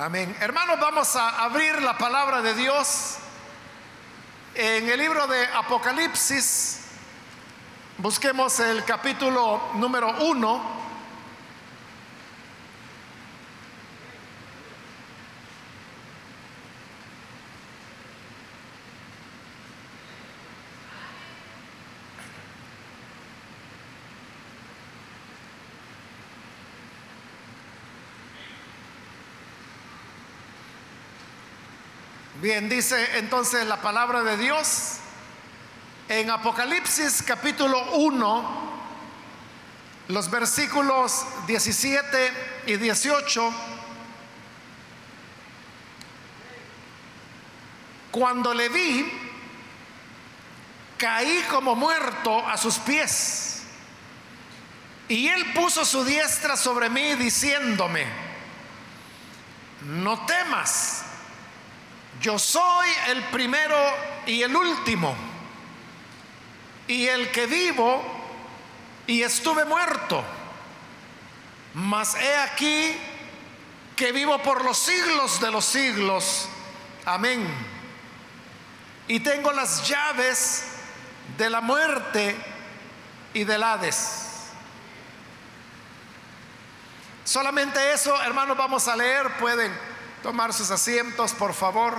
Amén. Hermanos, vamos a abrir la palabra de Dios en el libro de Apocalipsis. Busquemos el capítulo número uno. Dice entonces la palabra de Dios en Apocalipsis capítulo 1, los versículos 17 y 18. Cuando le vi, caí como muerto a sus pies. Y él puso su diestra sobre mí diciéndome, no temas yo soy el primero y el último, y el que vivo y estuve muerto, mas he aquí que vivo por los siglos de los siglos. Amén. Y tengo las llaves de la muerte y del Hades. Solamente eso, hermanos, vamos a leer. Pueden tomar sus asientos, por favor.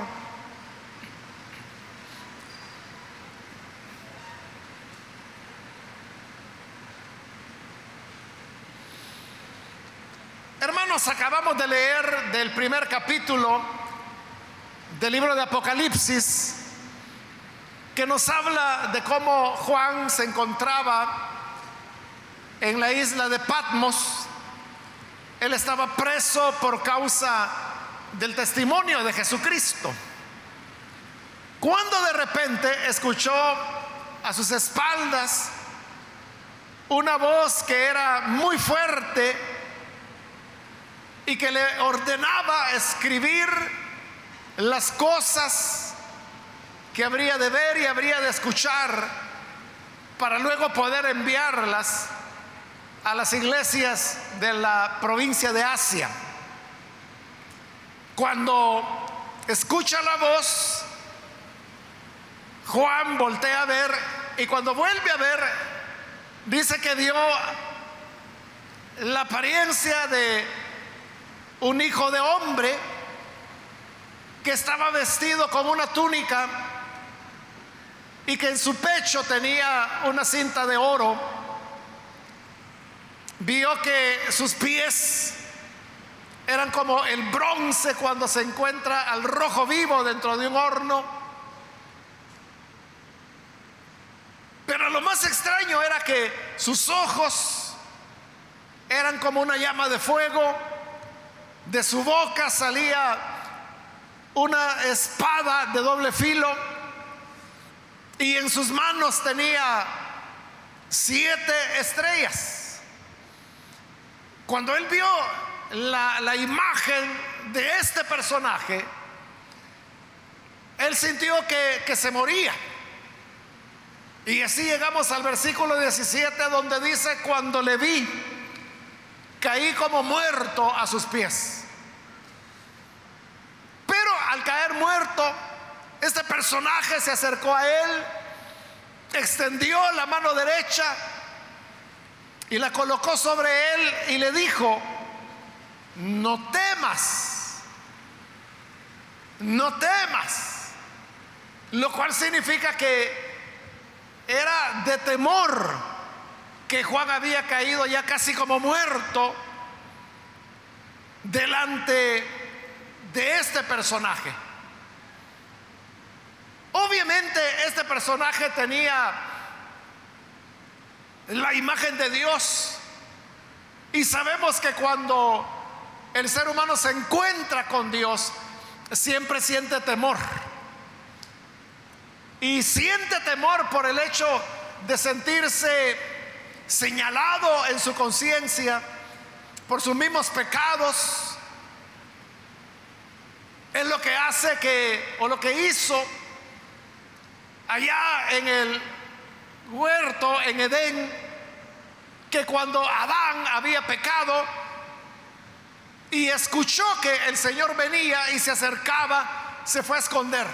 Hermanos, acabamos de leer del primer capítulo del libro de Apocalipsis, que nos habla de cómo Juan se encontraba en la isla de Patmos. Él estaba preso por causa del testimonio de Jesucristo. Cuando de repente escuchó a sus espaldas una voz que era muy fuerte y que le ordenaba escribir las cosas que habría de ver y habría de escuchar para luego poder enviarlas a las iglesias de la provincia de Asia. Cuando escucha la voz, Juan voltea a ver y cuando vuelve a ver, dice que dio la apariencia de un hijo de hombre que estaba vestido con una túnica y que en su pecho tenía una cinta de oro. Vio que sus pies eran como el bronce cuando se encuentra al rojo vivo dentro de un horno. Pero lo más extraño era que sus ojos eran como una llama de fuego, de su boca salía una espada de doble filo y en sus manos tenía siete estrellas. Cuando él vio la, imagen de este personaje, él sintió que, que se moría. Y así llegamos al versículo 17 donde dice, cuando le vi, caí como muerto a sus pies. Pero al caer muerto, este personaje se acercó a él, extendió la mano derecha y la colocó sobre él y le dijo, no temas, no temas, lo cual significa que era de temor que Juan había caído ya casi como muerto delante de este personaje. Obviamente este personaje tenía la imagen de Dios. Y sabemos que cuando el ser humano se encuentra con Dios, siempre siente temor. Y siente temor por el hecho de sentirse señalado en su conciencia por sus mismos pecados. Es lo que hace que, o lo que hizo allá en el huerto, en Edén, que cuando Adán había pecado, y escuchó que el Señor venía y se acercaba, se fue a esconder.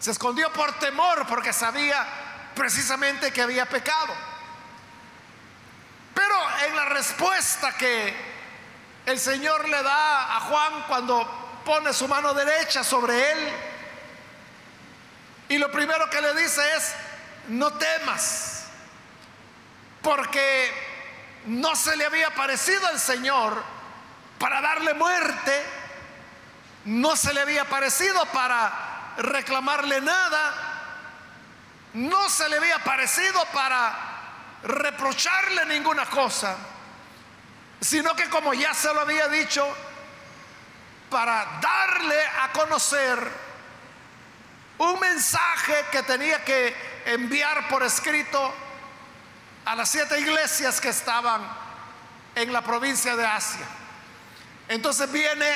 Se escondió por temor porque sabía precisamente que había pecado. Pero en la respuesta que el Señor le da a Juan cuando pone su mano derecha sobre él, y lo primero que le dice es, no temas, porque no se le había parecido al Señor para darle muerte, no se le había parecido para reclamarle nada, no se le había parecido para reprocharle ninguna cosa, sino que como ya se lo había dicho, para darle a conocer un mensaje que tenía que enviar por escrito a las siete iglesias que estaban en la provincia de Asia. Entonces viene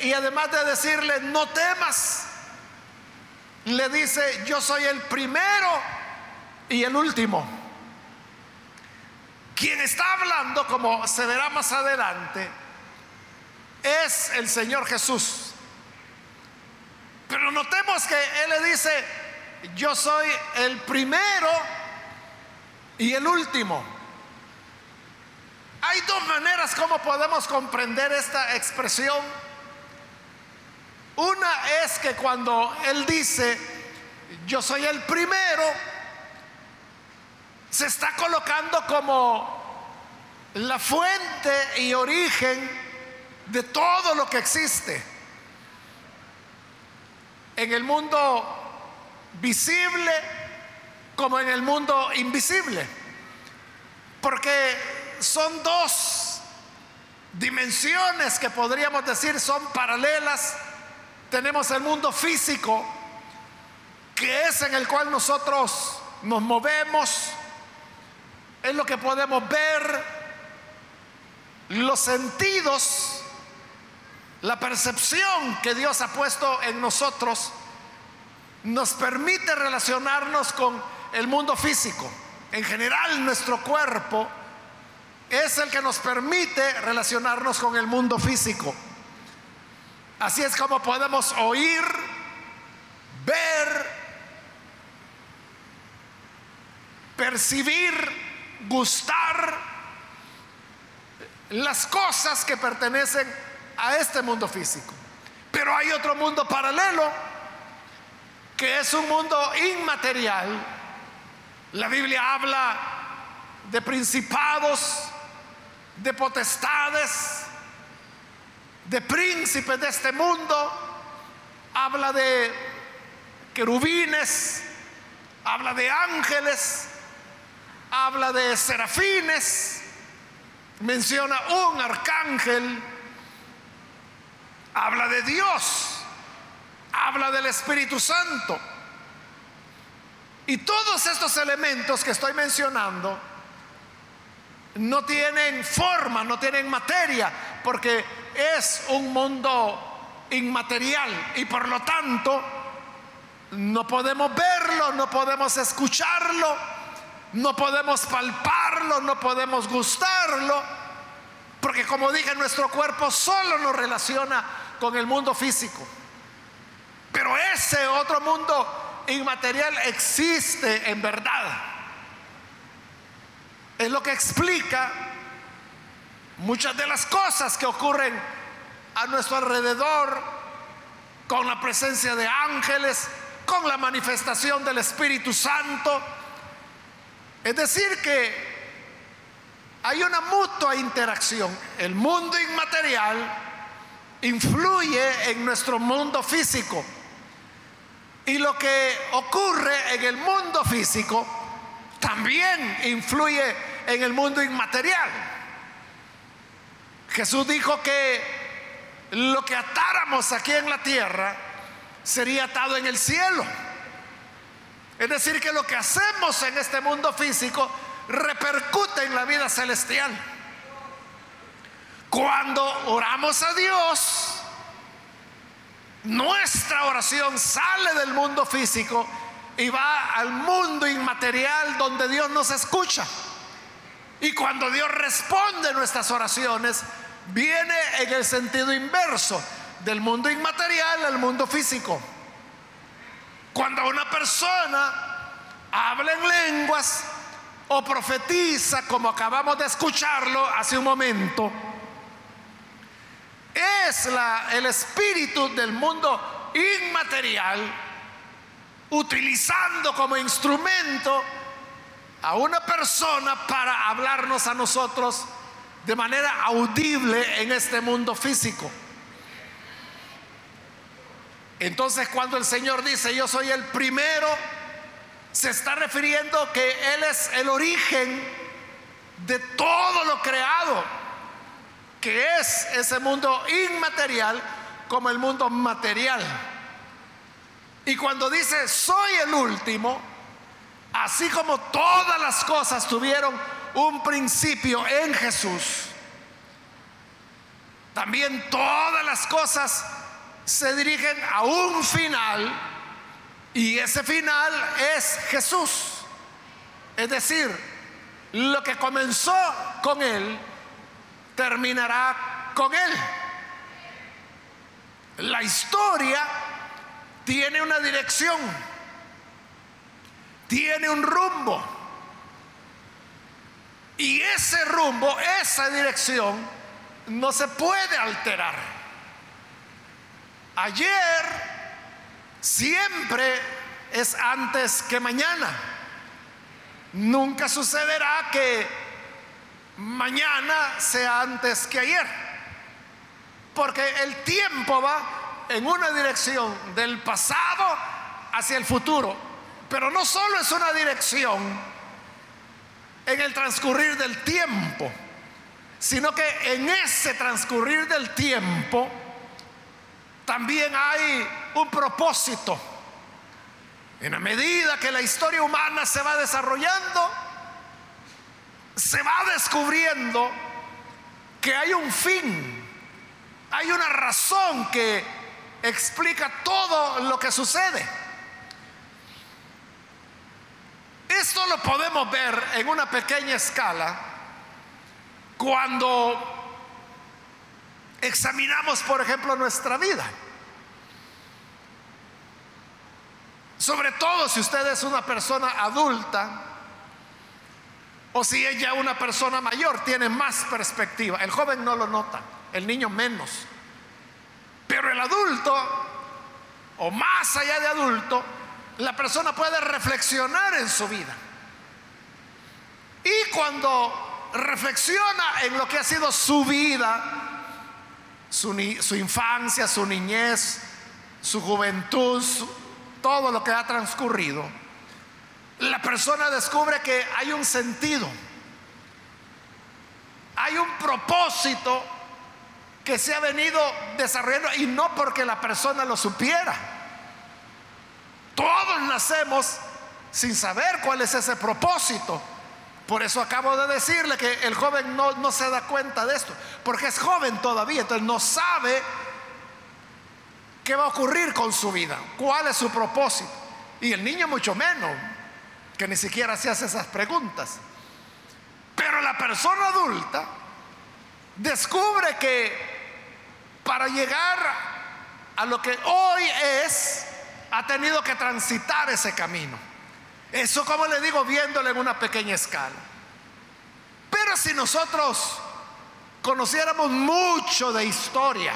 y además de decirle, no temas, le dice, yo soy el primero y el último. Quien está hablando, como se verá más adelante, es el Señor Jesús. Pero notemos que Él le dice, yo soy el primero y el último. Hay dos maneras como podemos comprender esta expresión. Una es que cuando Él dice, yo soy el primero, se está colocando como la fuente y origen de todo lo que existe. En el mundo visible como en el mundo invisible. Porque son dos dimensiones que podríamos decir son paralelas. Tenemos el mundo físico, que es en el cual nosotros nos movemos, es lo que podemos ver, los sentidos, la percepción que Dios ha puesto en nosotros, nos permite relacionarnos con el mundo físico. En general, nuestro cuerpo es el que nos permite relacionarnos con el mundo físico. Así es como podemos oír, ver, percibir gustar las cosas que pertenecen a este mundo físico. Pero hay otro mundo paralelo, que es un mundo inmaterial. La Biblia habla de principados, de potestades, de príncipes de este mundo. Habla de querubines, habla de ángeles, habla de serafines, menciona un arcángel, habla de Dios, habla del Espíritu Santo. Y todos estos elementos que estoy mencionando no tienen forma, no tienen materia, porque es un mundo inmaterial y por lo tanto no podemos verlo, no podemos escucharlo, no podemos palparlo, no podemos gustarlo, porque como dije, nuestro cuerpo solo nos relaciona con el mundo físico. Pero ese otro mundo inmaterial existe en verdad. Es lo que explica muchas de las cosas que ocurren a nuestro alrededor con la presencia de ángeles, con la manifestación del Espíritu Santo es decir, que hay una mutua interacción. El mundo inmaterial influye en nuestro mundo físico. Y lo que ocurre en el mundo físico también influye en el mundo inmaterial. Jesús dijo que lo que atáramos aquí en la tierra sería atado en el cielo. Es decir, que lo que hacemos en este mundo físico repercute en la vida celestial. Cuando oramos a Dios, nuestra oración sale del mundo físico y va al mundo inmaterial donde Dios nos escucha. Y cuando Dios responde nuestras oraciones, viene en el sentido inverso, del mundo inmaterial al mundo físico. Cuando una persona habla en lenguas o profetiza, como acabamos de escucharlo hace un momento, es la, el espíritu del mundo inmaterial utilizando como instrumento a una persona para hablarnos a nosotros de manera audible en este mundo físico. Entonces cuando el Señor dice, yo soy el primero, se está refiriendo que Él es el origen de todo lo creado, que es ese mundo inmaterial como el mundo material. Y cuando dice, soy el último, así como todas las cosas tuvieron un principio en Jesús, también todas las cosas se dirigen a un final y ese final es Jesús. Es decir, lo que comenzó con Él terminará con Él. La historia tiene una dirección, tiene un rumbo. Y ese rumbo, esa dirección, no se puede alterar. Ayer siempre es antes que mañana. Nunca sucederá que mañana sea antes que ayer. Porque el tiempo va en una dirección del pasado hacia el futuro. Pero no solo es una dirección en el transcurrir del tiempo, sino que en ese transcurrir del tiempo, también hay un propósito. En la medida que la historia humana se va desarrollando, se va descubriendo que hay un fin, hay una razón que explica todo lo que sucede. Esto lo podemos ver en una pequeña escala cuando examinamos, por ejemplo, nuestra vida. Sobre todo si usted es una persona adulta o si es ya una persona mayor, tiene más perspectiva. El joven no lo nota, el niño menos. Pero el adulto, o más allá de adulto, la persona puede reflexionar en su vida. Y cuando reflexiona en lo que ha sido su vida, su, infancia, su niñez, su juventud, todo lo que ha transcurrido, la persona descubre que hay un sentido, hay un propósito que se ha venido desarrollando y no porque la persona lo supiera. Todos nacemos sin saber cuál es ese propósito. Por eso acabo de decirle que el joven no, no se da cuenta de esto, porque es joven todavía, entonces no sabe qué va a ocurrir con su vida, cuál es su propósito. Y el niño mucho menos, que ni siquiera se hace esas preguntas. Pero la persona adulta descubre que para llegar a lo que hoy es, ha tenido que transitar ese camino. Eso, como le digo, viéndolo en una pequeña escala. Pero si nosotros conociéramos mucho de historia,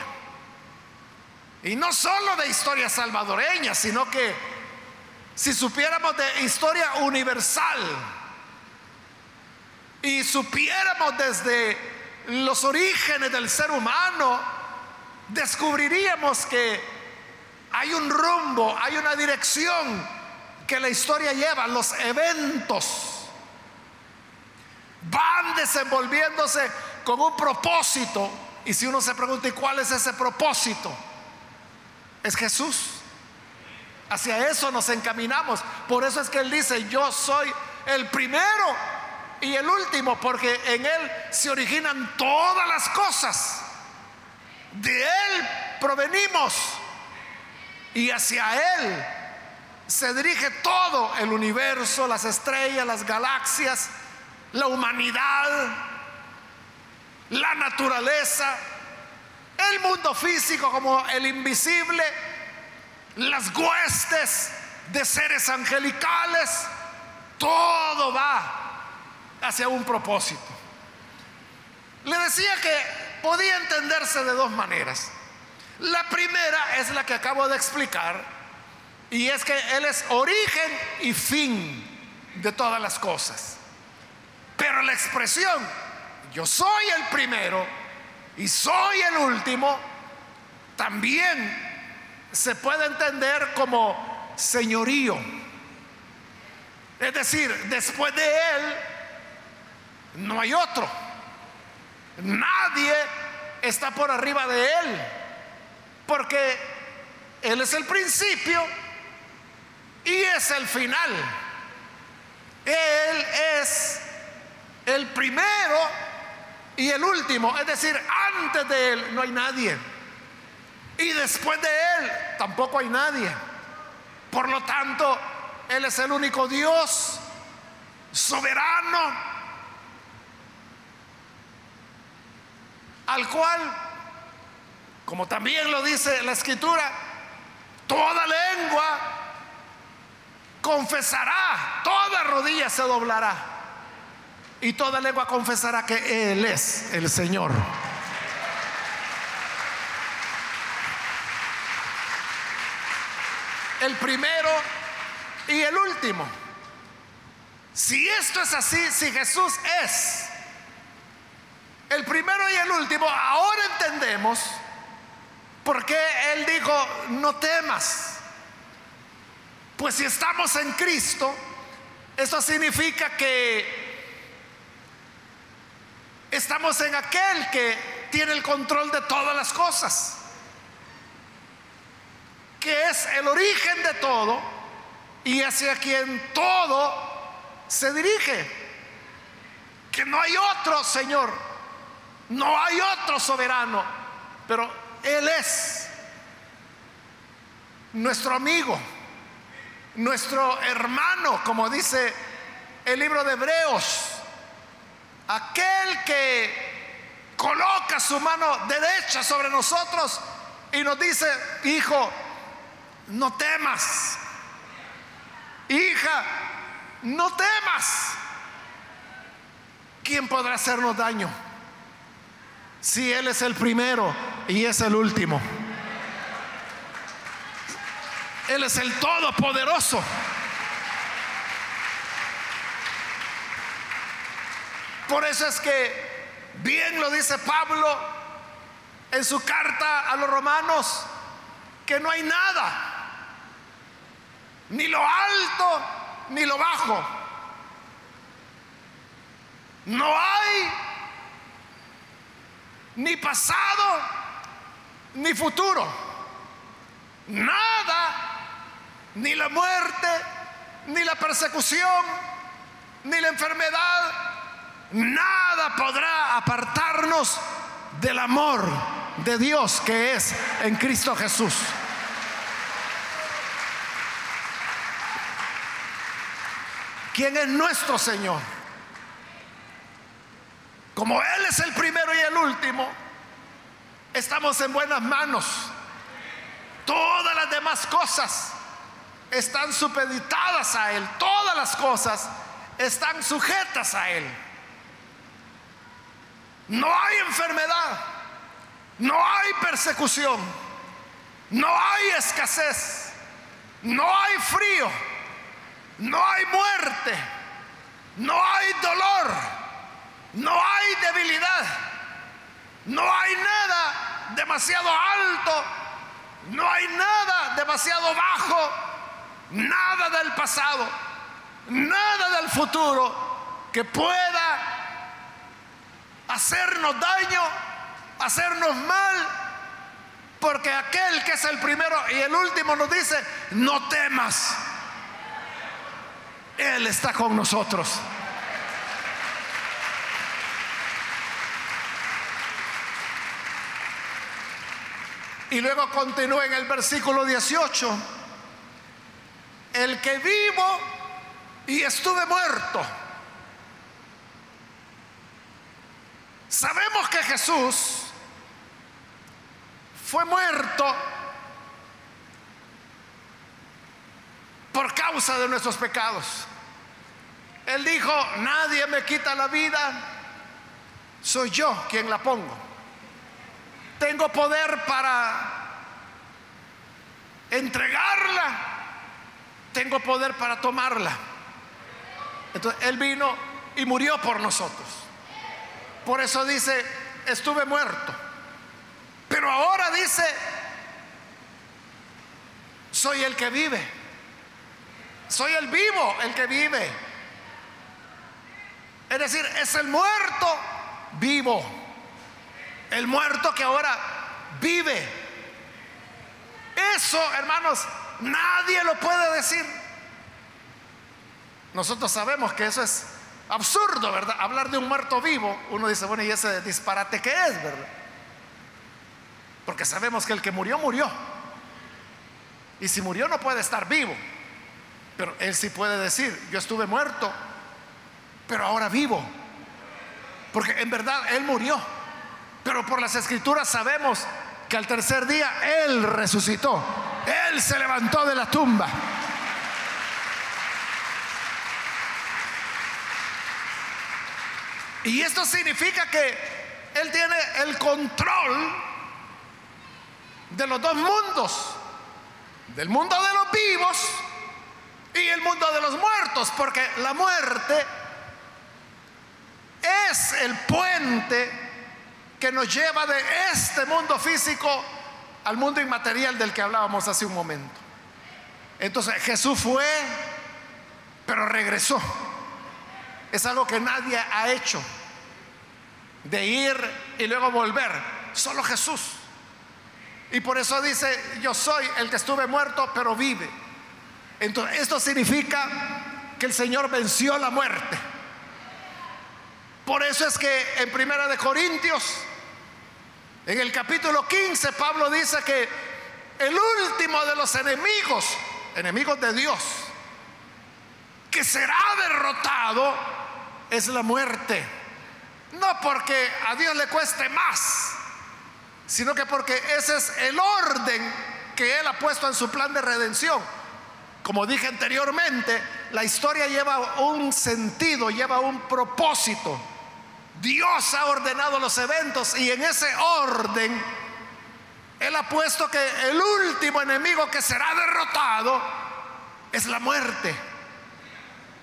y no solo de historia salvadoreña, sino que si supiéramos de historia universal y supiéramos desde los orígenes del ser humano, descubriríamos que hay un rumbo, hay una dirección que la historia lleva, los eventos, van desenvolviéndose con un propósito. Y si uno se pregunta, ¿y cuál es ese propósito? Es Jesús. Hacia eso nos encaminamos. Por eso es que Él dice, yo soy el primero y el último, porque en Él se originan todas las cosas. De Él provenimos y hacia Él se dirige todo el universo, las estrellas, las galaxias, la humanidad. la naturaleza, el mundo físico como el invisible, las huestes de seres angelicales, todo va hacia un propósito. Le decía que podía entenderse de dos maneras. La primera es la que acabo de explicar, y es que Él es origen y fin de todas las cosas. Pero la expresión, yo soy el primero y soy el último, también se puede entender como señorío. Es decir, después de Él no hay otro. Nadie está por arriba de Él. Porque Él es el principio y es el final. Él es el primero y el último. Es decir, antes de Él no hay nadie. Y después de Él tampoco hay nadie. Por lo tanto, Él es el único Dios soberano al cual, como también lo dice la escritura, toda lengua confesará, toda rodilla se doblará y toda lengua confesará que Él es el Señor. el primero y el último. Si esto es así, si Jesús es el primero y el último, ahora entendemos por qué Él dijo, no temas. Pues si estamos en Cristo, eso significa que estamos en aquel que tiene el control de todas las cosas que es el origen de todo y hacia quien todo se dirige. Que no hay otro Señor, no hay otro soberano, pero Él es nuestro amigo, nuestro hermano, como dice el libro de Hebreos, aquel que coloca su mano derecha sobre nosotros y nos dice, hijo, no temas. Hija, no temas. ¿Quién podrá hacernos daño? Si Él es el primero y es el último. Él es el todopoderoso. Por eso es que bien lo dice Pablo en su carta a los romanos, que no hay nada ni lo alto ni lo bajo. No hay ni pasado ni futuro. Nada, ni la muerte, ni la persecución, ni la enfermedad, nada podrá apartarnos del amor de Dios que es en Cristo Jesús. quién es nuestro Señor. Como Él es el primero y el último, estamos en buenas manos. Todas las demás cosas están supeditadas a Él. Todas las cosas están sujetas a Él. No hay enfermedad, no hay persecución, no hay escasez, no hay frío no hay muerte, no hay dolor, no hay debilidad, no hay nada demasiado alto, no hay nada demasiado bajo, nada del pasado, nada del futuro que pueda hacernos daño, hacernos mal, porque aquel que es el primero y el último nos dice, no temas. Él está con nosotros. Y luego continúa en el versículo 18. El que vivo y estuve muerto. Sabemos que Jesús fue muerto por causa de nuestros pecados. Él dijo, nadie me quita la vida, soy yo quien la pongo. Tengo poder para entregarla, tengo poder para tomarla. Entonces, Él vino y murió por nosotros. Por eso dice, estuve muerto. Pero ahora dice, soy el que vive. Soy el vivo, el que vive. Es decir, es el muerto vivo. El muerto que ahora vive. Eso, hermanos, nadie lo puede decir. Nosotros sabemos que eso es absurdo, ¿verdad? Hablar de un muerto vivo, uno dice, bueno, ¿y ese disparate qué es, verdad? Porque sabemos que el que murió, murió. Y si murió no puede estar vivo. Pero él sí puede decir, yo estuve muerto, pero ahora vivo. Porque en verdad él murió. Pero por las escrituras sabemos que al tercer día él resucitó. Él se levantó de la tumba. Y esto significa que Él tiene el control de los dos mundos, del mundo de los vivos y el mundo de los muertos, porque la muerte es el puente que nos lleva de este mundo físico al mundo inmaterial del que hablábamos hace un momento. Entonces Jesús fue, pero regresó. Es algo que nadie ha hecho. De ir y luego volver. Solo Jesús. Y por eso dice, yo soy el que estuve muerto, pero vive. Entonces, esto significa que el Señor venció la muerte. Por eso es que en Primera de Corintios, en el capítulo 15, Pablo dice que el último de los enemigos, enemigos de Dios, que será derrotado es la muerte. No porque a Dios le cueste más, sino que porque ese es el orden que Él ha puesto en su plan de redención. Como dije anteriormente, la historia lleva un sentido, lleva un propósito. Dios ha ordenado los eventos y en ese orden Él ha puesto que el último enemigo que será derrotado es la muerte.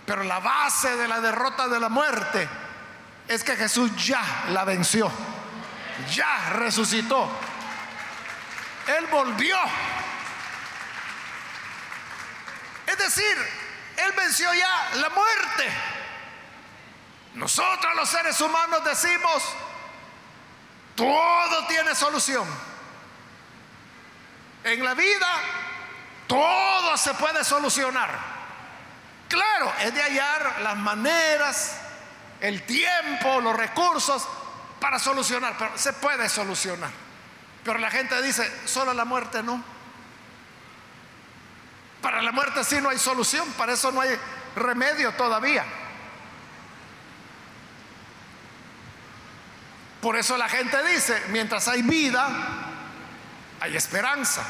Pero la base de la derrota de la muerte es que Jesús ya la venció, ya resucitó. Él volvió. Es decir, Él venció ya la muerte. Nosotros los seres humanos decimos, todo tiene solución. En la vida, todo se puede solucionar. Claro, es de hallar las maneras, el tiempo, los recursos para solucionar, pero se puede solucionar. Pero la gente dice, solo la muerte no. Para la muerte sí no hay solución, para eso no hay remedio todavía. Por eso la gente dice, mientras hay vida, hay esperanza.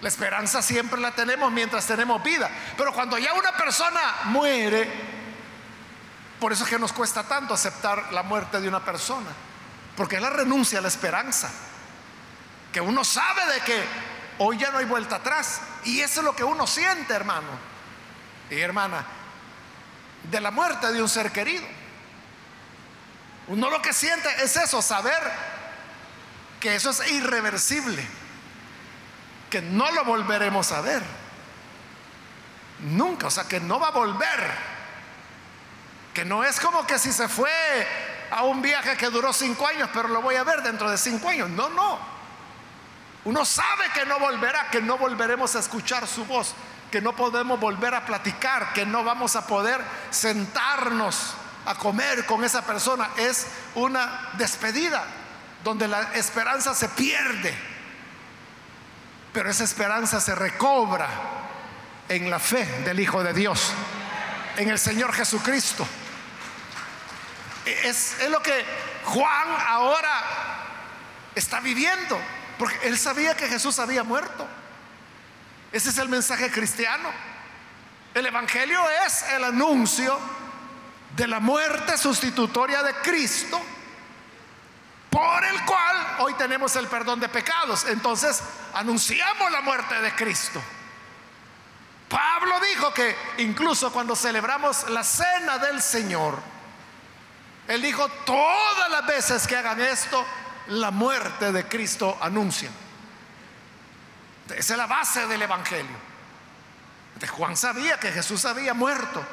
La esperanza siempre la tenemos mientras tenemos vida. Pero cuando ya una persona muere, por eso es que nos cuesta tanto aceptar la muerte de una persona. Porque es la renuncia a la esperanza. Que uno sabe de que hoy ya no hay vuelta atrás. Y eso es lo que uno siente, hermano. Y hermana, de la muerte de un ser querido. Uno lo que siente es eso, saber que eso es irreversible que no lo volveremos a ver. Nunca, o sea, que no va a volver. Que no es como que si se fue a un viaje que duró cinco años, pero lo voy a ver dentro de cinco años. No, no. Uno sabe que no volverá, que no volveremos a escuchar su voz, que no podemos volver a platicar, que no vamos a poder sentarnos a comer con esa persona. Es una despedida donde la esperanza se pierde. Pero esa esperanza se recobra en la fe del Hijo de Dios, en el Señor Jesucristo. Es, lo que Juan ahora está viviendo, porque él sabía que Jesús había muerto. Ese es el mensaje cristiano. El Evangelio es el anuncio de la muerte sustitutoria de Cristo, por el cual hoy tenemos el perdón de pecados. Entonces, anunciamos la muerte de Cristo. Pablo dijo que incluso cuando celebramos la cena del Señor, él dijo, todas las veces que hagan esto, la muerte de Cristo anuncian. Esa es la base del Evangelio. Juan sabía que Jesús había muerto,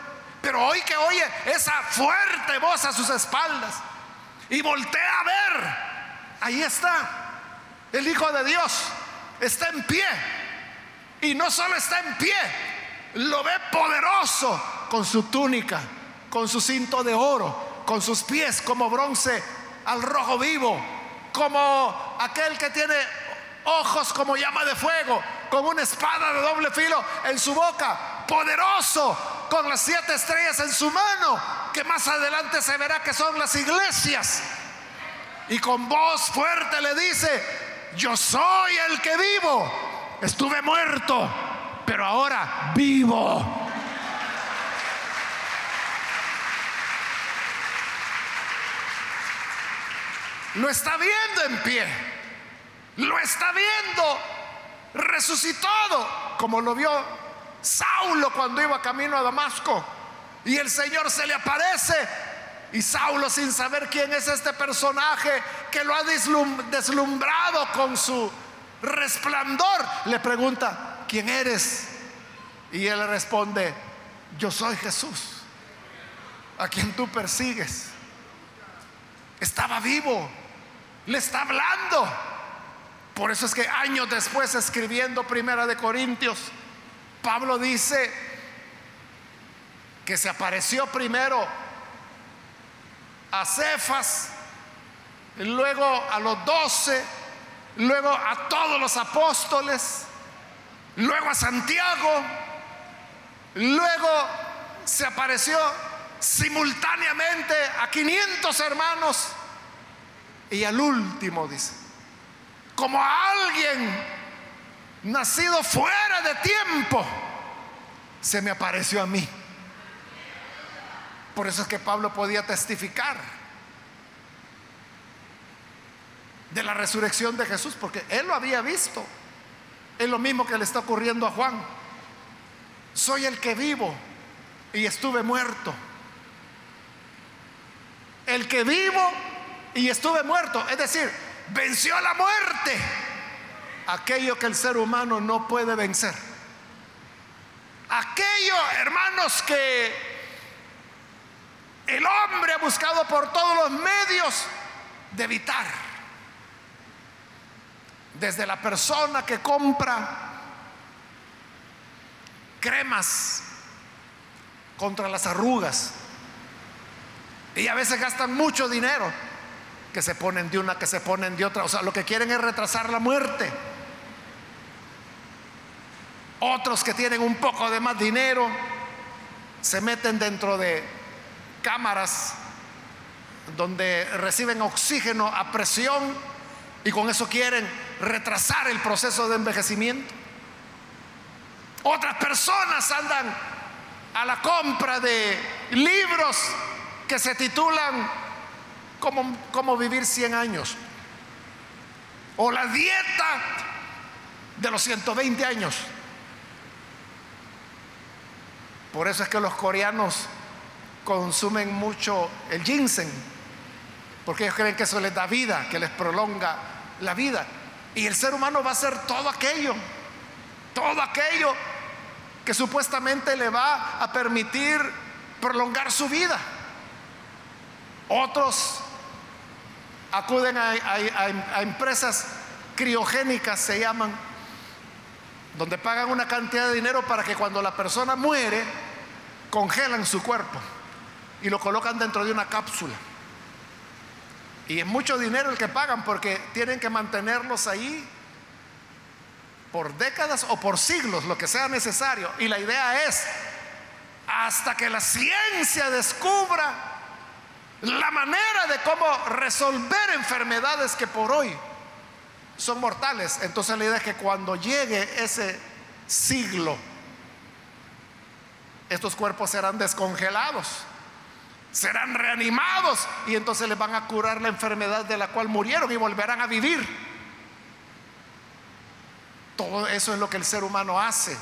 pero hoy que oye esa fuerte voz a sus espaldas y voltea a ver, ahí está, el Hijo de Dios está en pie. Y no solo está en pie, lo ve poderoso con su túnica, con su cinto de oro, con sus pies como bronce al rojo vivo, como aquel que tiene ojos como llama de fuego, con una espada de doble filo en su boca, poderoso, con las siete estrellas en su mano, que más adelante se verá que son las iglesias. Y con voz fuerte le dice, yo soy el que vivo, estuve muerto, pero ahora vivo. Lo está viendo en pie. Lo está viendo resucitado, como lo vio Saulo cuando iba camino a Damasco. Y el Señor se le aparece. Y Saulo, sin saber quién es este personaje que lo ha deslumbrado con su resplandor, le pregunta, ¿quién eres? Y él responde, yo soy Jesús, a quien tú persigues. Estaba vivo, le está hablando. Por eso es que años después, escribiendo Primera de Corintios, Pablo dice que se apareció primero a Cefas, luego a los doce, luego a todos los apóstoles, luego a Santiago, luego se apareció simultáneamente a 500 hermanos y al último dice, como a alguien nacido fuera de tiempo, se me apareció a mí. Por eso es que Pablo podía testificar de la resurrección de Jesús, porque él lo había visto. Es lo mismo que le está ocurriendo a Juan. Soy el que vivo y estuve muerto. El que vivo y estuve muerto. Es decir, venció la muerte, aquello que el ser humano no puede vencer. Aquello, hermanos, que el hombre ha buscado por todos los medios de evitar. Desde la persona que compra cremas contra las arrugas. Y a veces gastan mucho dinero que se ponen de una, que se ponen de otra. O sea, lo que quieren es retrasar la muerte. Otros que tienen un poco de más dinero se meten dentro de cámaras donde reciben oxígeno a presión y con eso quieren retrasar el proceso de envejecimiento. Otras personas andan a la compra de libros que se titulan cómo, vivir 100 años. O la dieta de los 120 años. Por eso es que los coreanos consumen mucho el ginseng, porque ellos creen que eso les da vida, que les prolonga la vida. Y el ser humano va a hacer todo aquello, todo aquello que supuestamente le va a permitir prolongar su vida. Otros acuden a, empresas criogénicas, se llaman, donde pagan una cantidad de dinero para que cuando la persona muere, congelan su cuerpo y lo colocan dentro de una cápsula. Y es mucho dinero el que pagan porque tienen que mantenerlos ahí por décadas o por siglos, lo que sea necesario. Y la idea es, hasta que la ciencia descubra la manera de cómo resolver enfermedades que por hoy son mortales. Entonces la idea es que cuando llegue ese siglo, estos cuerpos serán descongelados, serán reanimados y entonces les van a curar la enfermedad de la cual murieron y volverán a vivir. Todo eso es lo que el ser humano hace,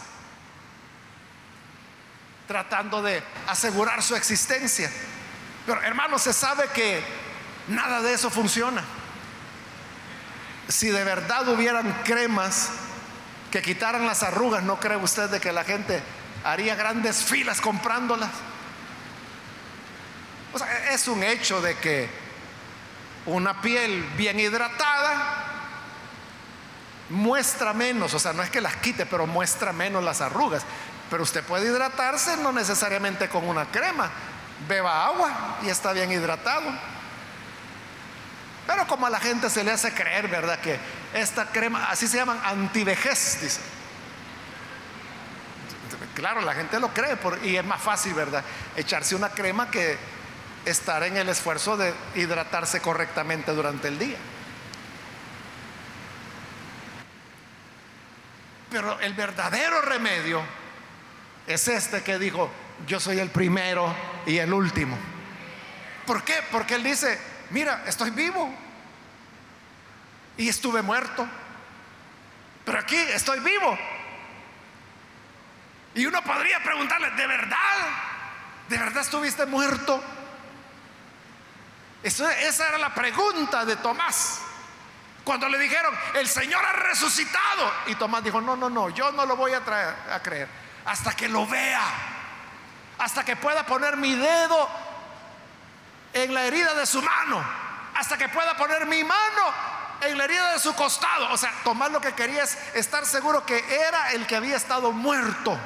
tratando de asegurar su existencia. Pero hermano, se sabe que nada de eso funciona. Si de verdad hubieran cremas que quitaran las arrugas, ¿no cree usted de que la gente haría grandes filas comprándolas? O sea, es un hecho de que una piel bien hidratada muestra menos, o sea, no es que las quite, pero muestra menos las arrugas. Pero usted puede hidratarse no necesariamente con una crema, beba agua y está bien hidratado. Pero como a la gente se le hace creer, ¿verdad? Que esta crema, así se llaman antivejez, dice. Claro, la gente lo cree y es más fácil, ¿verdad? Echarse una crema que estar en el esfuerzo de hidratarse correctamente durante el día. Pero el verdadero remedio es este que dijo, yo soy el primero y el último. ¿Por qué? Porque Él dice, mira, estoy vivo y estuve muerto, pero aquí estoy vivo. Y uno podría preguntarle, ¿de verdad? ¿De verdad estuviste muerto? esa era la pregunta de Tomás. Cuando le dijeron, el Señor ha resucitado. Y Tomás dijo, no, no, no, yo no lo voy a, creer hasta que lo vea hasta que pueda poner mi dedo en la herida de su mano, hasta que pueda poner mi mano en la herida de su costado. O sea, Tomás lo que quería es estar seguro que era el que había estado muerto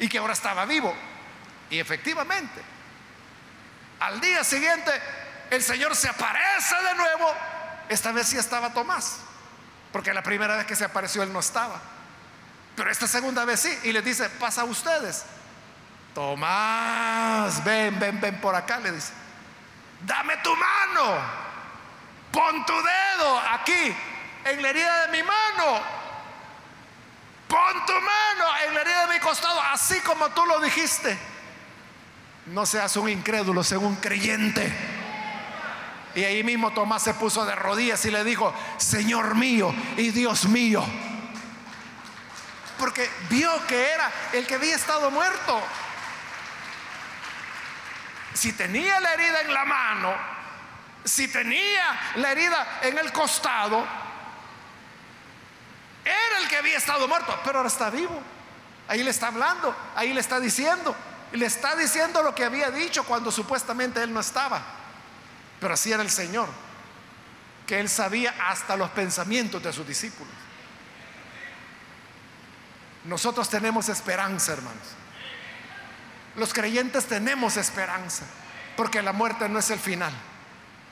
y que ahora estaba vivo. Y efectivamente, al día siguiente el Señor se aparece de nuevo. Esta vez sí estaba Tomás, porque la primera vez que se apareció él no estaba. Pero esta segunda vez sí, y les dice, pasa a ustedes. Tomás, ven, ven, ven por acá, le dice. Dame tu mano. Pon tu dedo aquí, en la herida de mi mano. Pon tu mano en la herida de mi costado, así como tú lo dijiste. No seas un incrédulo, sea un creyente. Y ahí mismo Tomás se puso de rodillas y le dijo, Señor mío y Dios mío. Porque vio que era el que había estado muerto si tenía la herida en la mano, si tenía la herida en el costado, que había estado muerto, pero ahora está vivo. Ahí le está hablando, ahí le está diciendo, le está diciendo lo que había dicho cuando supuestamente él no estaba. Pero así era el Señor, que él sabía hasta los pensamientos de sus discípulos. Nosotros tenemos esperanza, hermanos. Los creyentes tenemos esperanza, porque la muerte no es el final.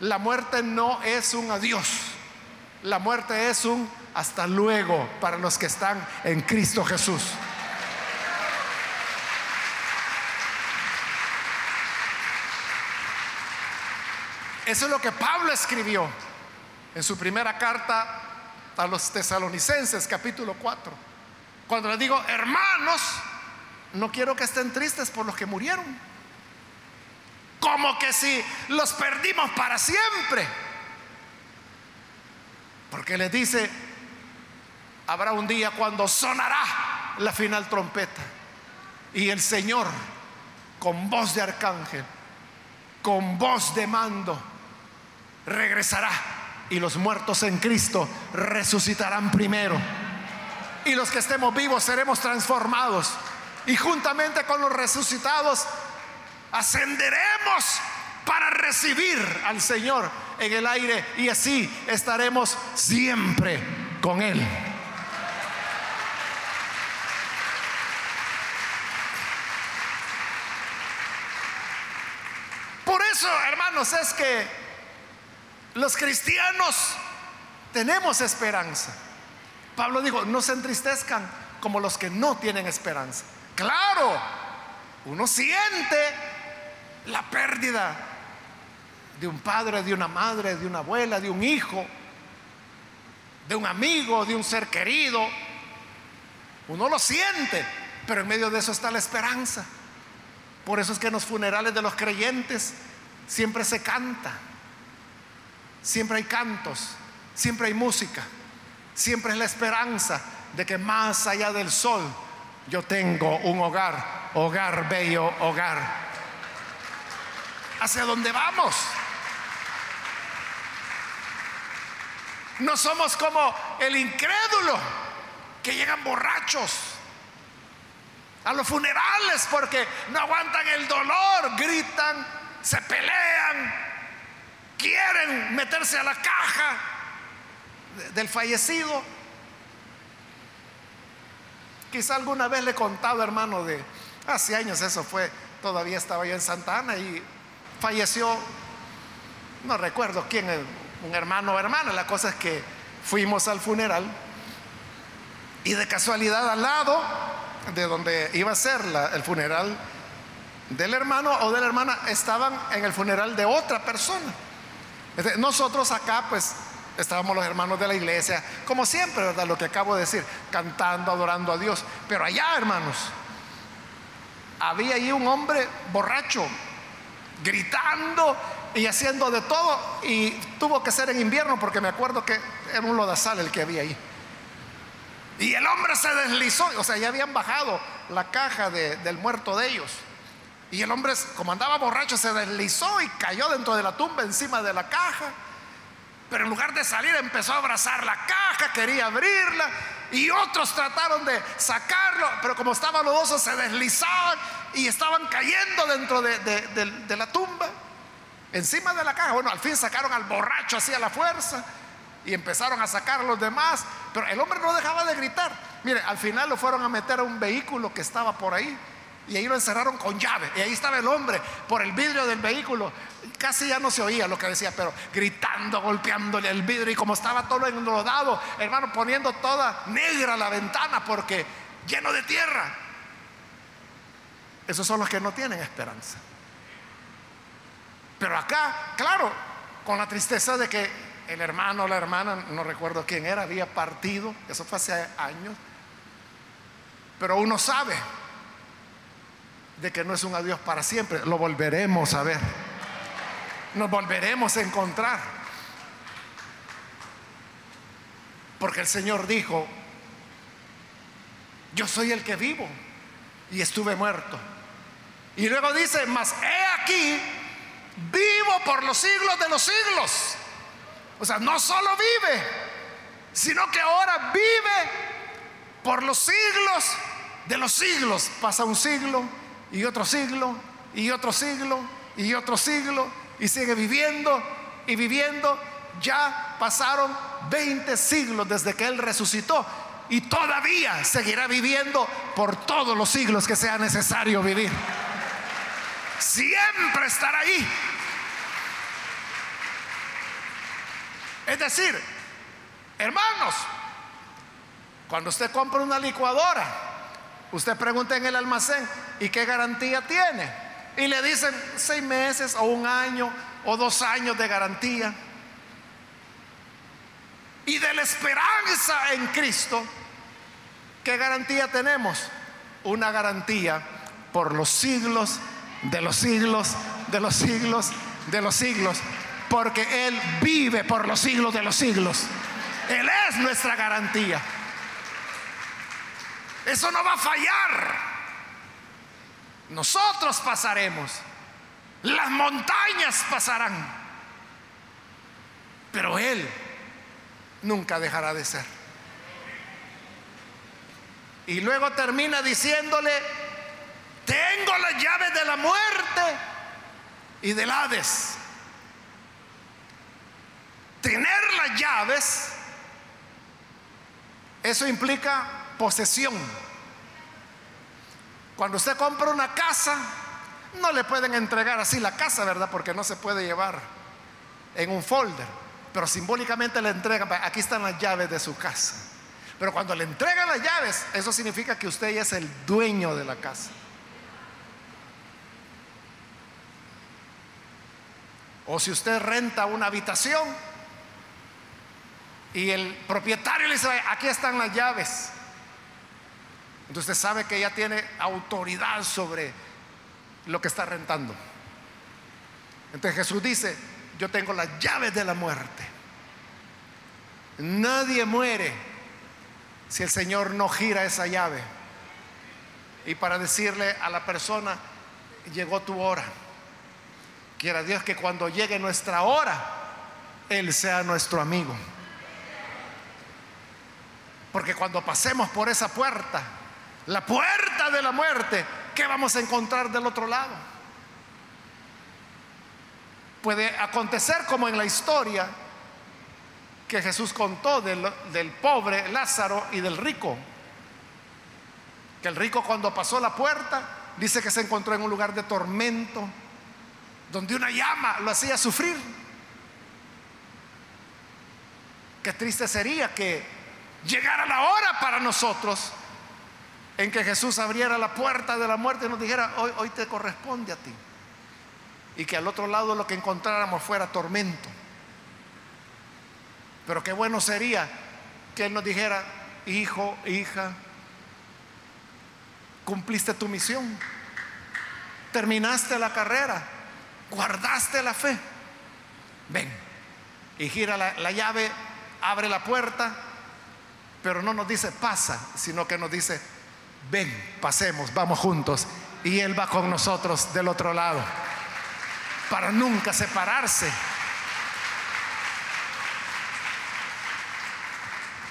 La muerte no es un adiós. La muerte es un hasta luego para los que están en Cristo Jesús. Eso es lo que Pablo escribió en su primera carta a los tesalonicenses, capítulo 4. Cuando le digo, hermanos, no quiero que estén tristes por los que murieron. Como que si los perdimos para siempre. Porque les dice, habrá un día cuando sonará la final trompeta. Y el Señor, con voz de arcángel, con voz de mando, regresará. Y los muertos en Cristo resucitarán primero. Y los que estemos vivos seremos transformados y juntamente con los resucitados ascenderemos para recibir al Señor en el aire y así estaremos siempre con Él. Por eso, es que los cristianos tenemos esperanza. Pablo dijo, no se entristezcan como los que no tienen esperanza. Claro, uno siente la pérdida de un padre, de una madre, de una abuela, de un hijo, de un amigo, de un ser querido. Uno lo siente, pero en medio de eso está la esperanza. Por eso es que en los funerales de los creyentes siempre se canta, siempre hay cantos, siempre hay música, siempre es la esperanza de que más allá del sol yo tengo un hogar, hogar bello, hogar. ¿Hacia dónde vamos? No somos como el incrédulo que llegan borrachos a los funerales porque no aguantan el dolor, gritan, se pelean, quieren meterse a la caja del fallecido. Quizá alguna vez le he contado, hermano, de hace años eso fue, todavía estaba yo en Santa Ana y falleció, no recuerdo quién, un hermano o hermana, la cosa es que fuimos al funeral y de casualidad al lado de donde iba a ser el funeral del hermano o de la hermana estaban en el funeral de otra persona. Nosotros acá pues estábamos los hermanos de la iglesia, como siempre, ¿verdad? Lo que acabo de decir, cantando, adorando a Dios. Pero allá, hermanos, había ahí un hombre borracho, gritando y haciendo de todo. Y tuvo que ser en invierno porque me acuerdo que era un lodazal el que había ahí. Y el hombre se deslizó, o sea, ya habían bajado la caja del muerto de ellos. Y el hombre, como andaba borracho, se deslizó y cayó dentro de la tumba encima de la caja. Pero en lugar de salir empezó a abrazar la caja, quería abrirla y otros trataron de sacarlo, pero como estaban los dos se deslizaban y estaban cayendo dentro de, la tumba, encima de la caja. Bueno, al fin sacaron al borracho así a la fuerza y empezaron a sacar a los demás, pero el hombre no dejaba de gritar. Mire, al final lo fueron a meter a un vehículo que estaba por ahí y ahí lo encerraron con llave. Y ahí estaba el hombre por el vidrio del vehículo. Casi ya no se oía lo que decía, pero gritando, golpeándole el vidrio. Y como estaba todo enlodado, hermano, poniendo toda negra la ventana porque lleno de tierra. Esos son los que no tienen esperanza. Pero acá, claro, con la tristeza de que el hermano o la hermana, no recuerdo quién era, había partido, eso fue hace años. Pero uno sabe de que no es un adiós para siempre, lo volveremos a ver. Nos volveremos a encontrar. Porque el Señor dijo, yo soy el que vivo y estuve muerto. Y luego dice, mas he aquí, vivo por los siglos de los siglos. O sea, no solo vive, sino que ahora vive por los siglos de los siglos. Pasa un siglo, y otro siglo, y otro siglo, y otro siglo, y sigue viviendo y viviendo. Ya pasaron 20 siglos desde que Él resucitó y todavía seguirá viviendo por todos los siglos que sea necesario vivir. Siempre estará ahí. Es decir, hermanos, cuando usted compra una licuadora, Usted pregunta en el almacén, ¿y qué garantía tiene? Y le dicen seis meses o un año o dos años de garantía. Y de la esperanza en Cristo, ¿qué garantía tenemos? Una garantía por los siglos de los siglos, de los siglos, de los siglos. Porque Él vive por los siglos de los siglos. Él es nuestra garantía. Eso no va a fallar. Nosotros pasaremos. Las montañas pasarán. Pero Él nunca dejará de ser. Y luego termina diciéndole, tengo las llaves de la muerte y del Hades. Tener las llaves, eso implica posesión. Cuando usted compra una casa, no le pueden entregar así la casa, ¿verdad? Porque no se puede llevar en un folder. Pero simbólicamente le entregan, aquí están las llaves de su casa. Pero cuando le entregan las llaves, eso significa que usted es el dueño de la casa. O si usted renta una habitación y el propietario le dice, aquí están las llaves. Entonces usted sabe que ya tiene autoridad sobre lo que está rentando. Entonces Jesús dice, yo tengo las llaves de la muerte. Nadie muere si el Señor no gira esa llave. Y para decirle a la persona, llegó tu hora. Quiera Dios que cuando llegue nuestra hora, Él sea nuestro amigo. Porque cuando pasemos por esa puerta, la puerta de la muerte, ¿qué vamos a encontrar del otro lado? Puede acontecer como en la historia que Jesús contó del, del, pobre Lázaro y del rico. Que el rico cuando pasó la puerta dice que se encontró en un lugar de tormento, donde una llama lo hacía sufrir. Qué triste sería que llegara la hora para nosotros en que Jesús abriera la puerta de la muerte y nos dijera, hoy, hoy te corresponde a ti. Y que al otro lado lo que encontráramos fuera tormento. Pero qué bueno sería que Él nos dijera, hijo, hija, cumpliste tu misión, terminaste la carrera, guardaste la fe. Ven, y gira la, la llave, abre la puerta, pero no nos dice pasa, sino que nos dice, ven, pasemos, vamos juntos. Y Él va con nosotros del otro lado, para nunca separarse.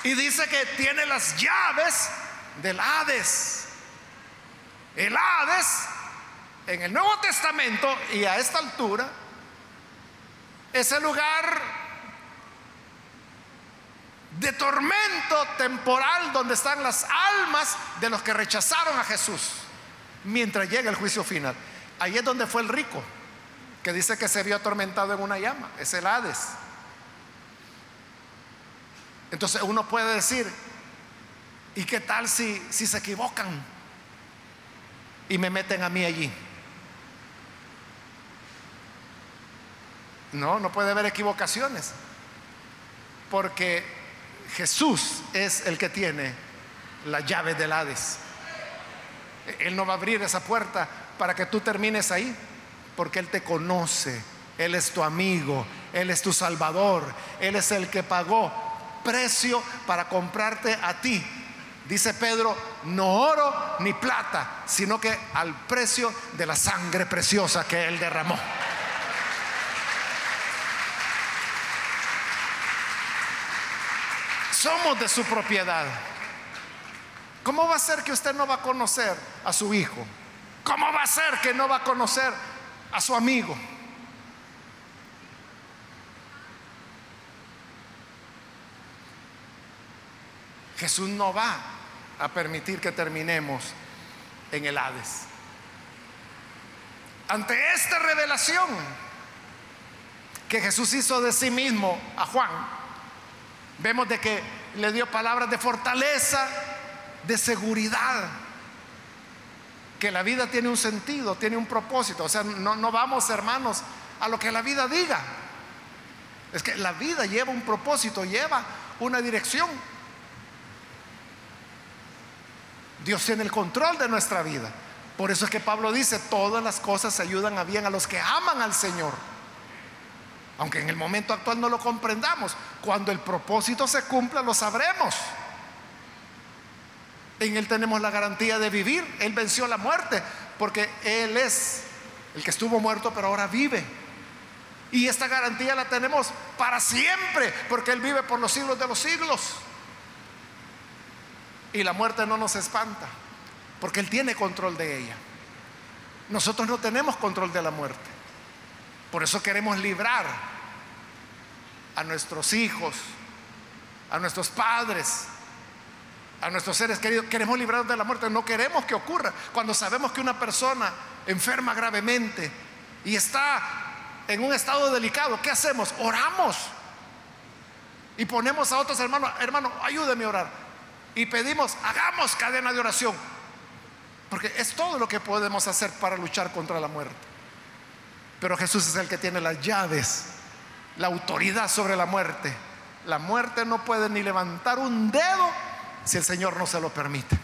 Y dice que tiene las llaves del Hades. El Hades, en el Nuevo Testamento y a esta altura, es el lugar de tormento temporal donde están las almas de los que rechazaron a Jesús mientras llega el juicio final. Ahí es donde fue el rico, que dice que se vio atormentado en una llama, es el Hades. Entonces uno puede decir, ¿y qué tal si, si se equivocan y me meten a mí allí? No, no puede haber equivocaciones, porque Jesús es el que tiene la llave del Hades. Él no va a abrir esa puerta para que tú termines ahí, porque Él te conoce, Él es tu amigo, Él es tu salvador, Él es el que pagó precio para comprarte a ti. Dice Pedro, no oro ni plata, sino que al precio de la sangre preciosa que Él derramó. Somos de su propiedad. ¿Cómo va a ser que usted no va a conocer a su hijo? ¿Cómo va a ser que no va a conocer a su amigo? Jesús no va a permitir que terminemos en el Hades. Ante esta revelación que Jesús hizo de sí mismo a Juan, Vemos de que le dio palabras de fortaleza, de seguridad, que la vida tiene un sentido, tiene un propósito. O sea, no, no vamos, hermanos, a lo que la vida diga. Es que la vida lleva un propósito, lleva una dirección. Dios tiene el control de nuestra vida. Por eso es que Pablo dice, todas las cosas ayudan a bien a los que aman al Señor aunque en el momento actual no lo comprendamos, cuando el propósito se cumpla lo sabremos. En Él tenemos la garantía de vivir. Él venció la muerte porque Él es el que estuvo muerto pero ahora vive. Y esta garantía la tenemos para siempre porque Él vive por los siglos de los siglos. Y la muerte no nos espanta porque Él tiene control de ella. Nosotros no tenemos control de la muerte. Por eso queremos librar a nuestros hijos, a nuestros padres, a nuestros seres queridos. Queremos librarlos de la muerte. No queremos que ocurra. Cuando sabemos que una persona enferma gravemente y está en un estado delicado, ¿qué hacemos? Oramos. Y ponemos a otros hermanos, hermano, ayúdeme a orar. Y pedimos, hagamos cadena de oración. Porque es todo lo que podemos hacer para luchar contra la muerte. Pero Jesús es el que tiene las llaves, la autoridad sobre la muerte. La muerte no puede ni levantar un dedo si el Señor no se lo permite.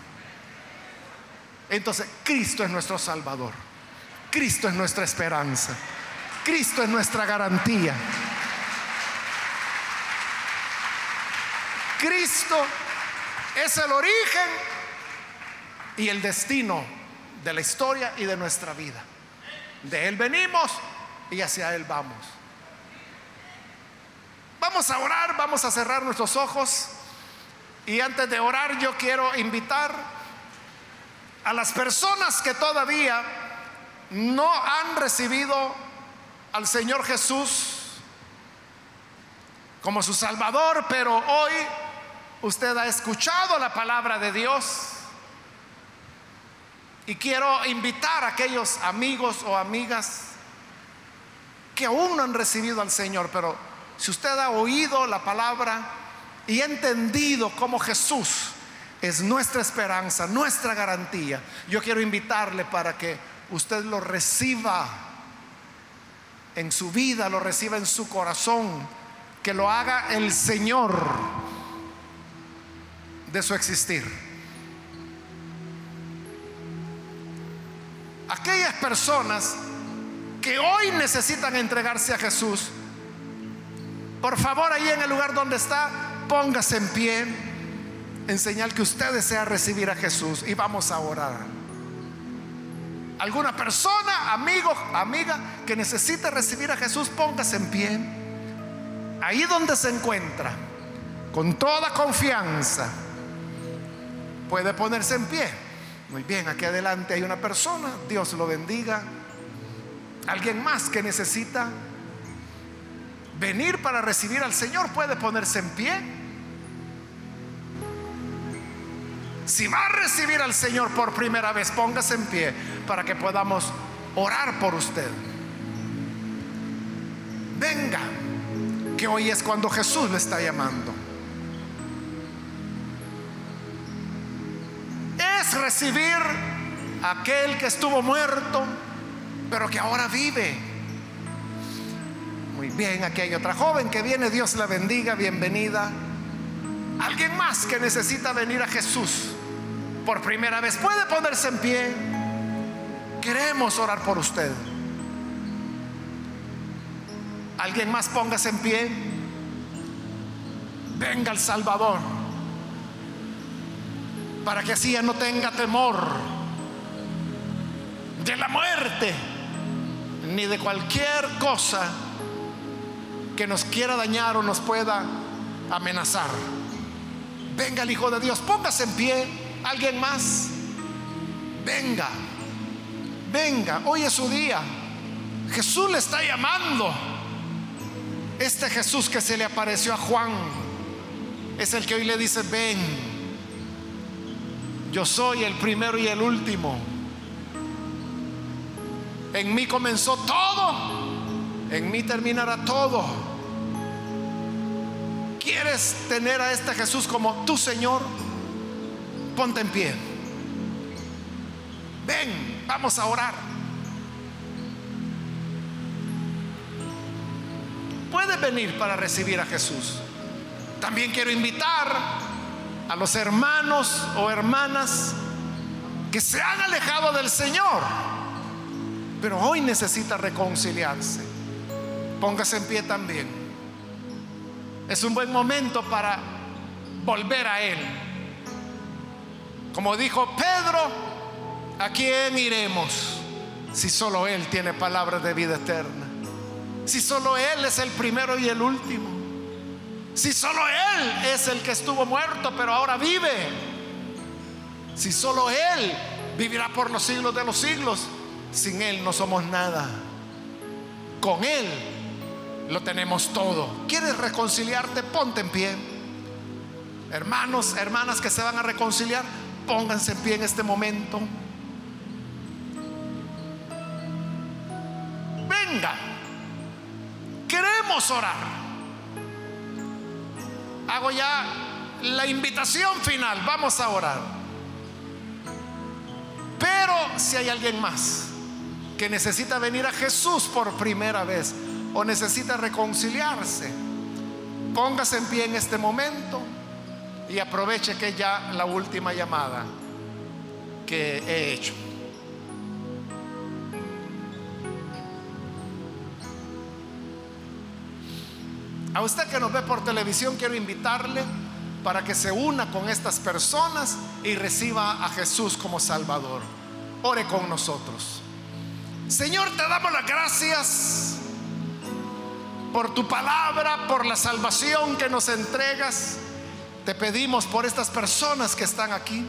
Entonces, Cristo es nuestro Salvador. Cristo es nuestra esperanza. Cristo es nuestra garantía. Cristo es el origen y el destino de la historia y de nuestra vida. De Él venimos y hacia Él vamos. Vamos a orar, vamos a cerrar nuestros ojos. Y antes de orar yo quiero invitar a las personas que todavía no han recibido al Señor Jesús como su Salvador, pero hoy usted ha escuchado la palabra de Dios. Y quiero invitar a aquellos amigos o amigas que aún no han recibido al Señor, pero si usted ha oído la palabra y ha entendido cómo Jesús es nuestra esperanza, nuestra garantía, yo quiero invitarle para que usted lo reciba en su vida, lo reciba en su corazón, que lo haga el Señor de su existir. Aquellas personas que hoy necesitan entregarse a Jesús, por favor ahí en el lugar donde está, póngase en pie en señal que usted desea recibir a Jesús y vamos a orar. Alguna persona, amigo, amiga que necesite recibir a Jesús, póngase en pie. Ahí donde se encuentra, con toda confianza, puede ponerse en pie. Muy bien, aquí adelante hay una persona, Dios lo bendiga. Alguien más que necesita venir para recibir al Señor puede ponerse en pie. Si va a recibir al Señor por primera vez, póngase en pie para que podamos orar por usted. Venga, que hoy es cuando Jesús le está llamando. Recibir aquel que estuvo muerto, pero que ahora vive muy bien, aquí hay otra joven que viene, Dios la bendiga, bienvenida. Alguien más que necesita venir a Jesús por primera vez, puede ponerse en pie. Queremos orar por usted. Alguien más póngase en pie. Venga el Salvador. Para que así ya no tenga temor de la muerte ni de cualquier cosa que nos quiera dañar o nos pueda amenazar. Venga el Hijo de Dios, póngase en pie. ¿Alguien más? Venga, venga, hoy es su día. Jesús le está llamando. Este Jesús que se le apareció a Juan es el que hoy le dice, ven, yo soy el primero y el último. En mí comenzó todo en mí terminará todo. ¿Quieres tener a este Jesús como tu Señor? Ponte en pie. Ven, vamos a orar. Puedes venir para recibir a Jesús. También quiero invitar a los hermanos o hermanas que se han alejado del Señor, pero hoy necesita reconciliarse Póngase en pie también. Es un buen momento para volver a Él. Como dijo Pedro, ¿a quién iremos si solo Él tiene palabras de vida eterna? Si solo Él es el primero y el último. Si solo Él es el que estuvo muerto pero ahora vive. Si solo Él vivirá por los siglos de los siglos. Sin Él no somos nada. Con Él lo tenemos todo. ¿Quieres reconciliarte? Ponte en pie. Hermanos, hermanas que se van a reconciliar, pónganse en pie en este momento. Venga, queremos orar. Hago ya la invitación final, vamos a orar. Pero si hay alguien más que necesita venir a Jesús por primera vez o necesita reconciliarse, póngase en pie en este momento y aproveche que ya la última llamada que he hecho. A usted que nos ve por televisión, quiero invitarle para que se una con estas personas y reciba a Jesús como Salvador. Ore con nosotros. Señor, te damos las gracias por tu palabra, por la salvación que nos entregas. Te pedimos por estas personas que están aquí,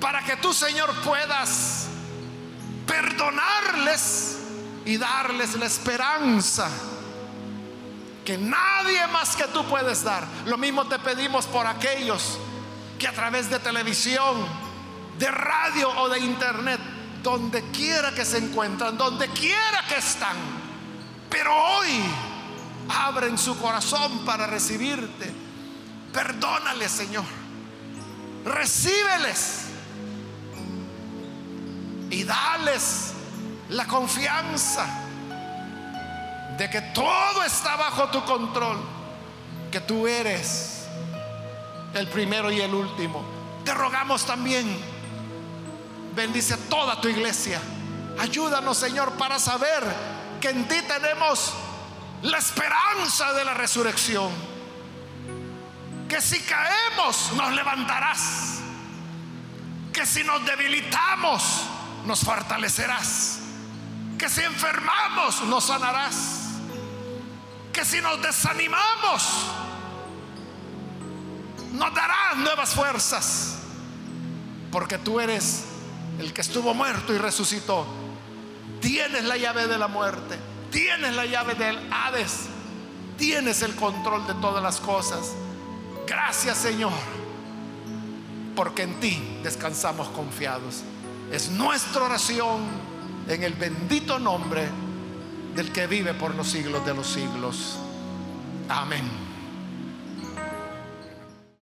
para que tú, Señor, puedas perdonarles y darles la esperanza que nadie más que tú puedes dar. Lo mismo te pedimos por aquellos que a través de televisión, de radio o de internet, donde quiera que se encuentran, donde quiera que están, pero hoy abren su corazón para recibirte. Perdónales, Señor. Recíbeles y dales la confianza de que todo está bajo tu control, que tú eres el primero y el último. Te rogamos también, bendice a toda tu iglesia. Ayúdanos, Señor, para saber que en ti tenemos la esperanza de la resurrección. Que si caemos, nos levantarás. Que si nos debilitamos, nos fortalecerás. Que si enfermamos, nos sanarás que si nos desanimamos, nos darás nuevas fuerzas. Porque tú eres el que estuvo muerto y resucitó. Tienes la llave de la muerte. Tienes la llave del Hades. Tienes el control de todas las cosas. Gracias Señor. Porque en ti descansamos confiados. Es nuestra oración en el bendito nombre del que vive por los siglos de los siglos. Amén.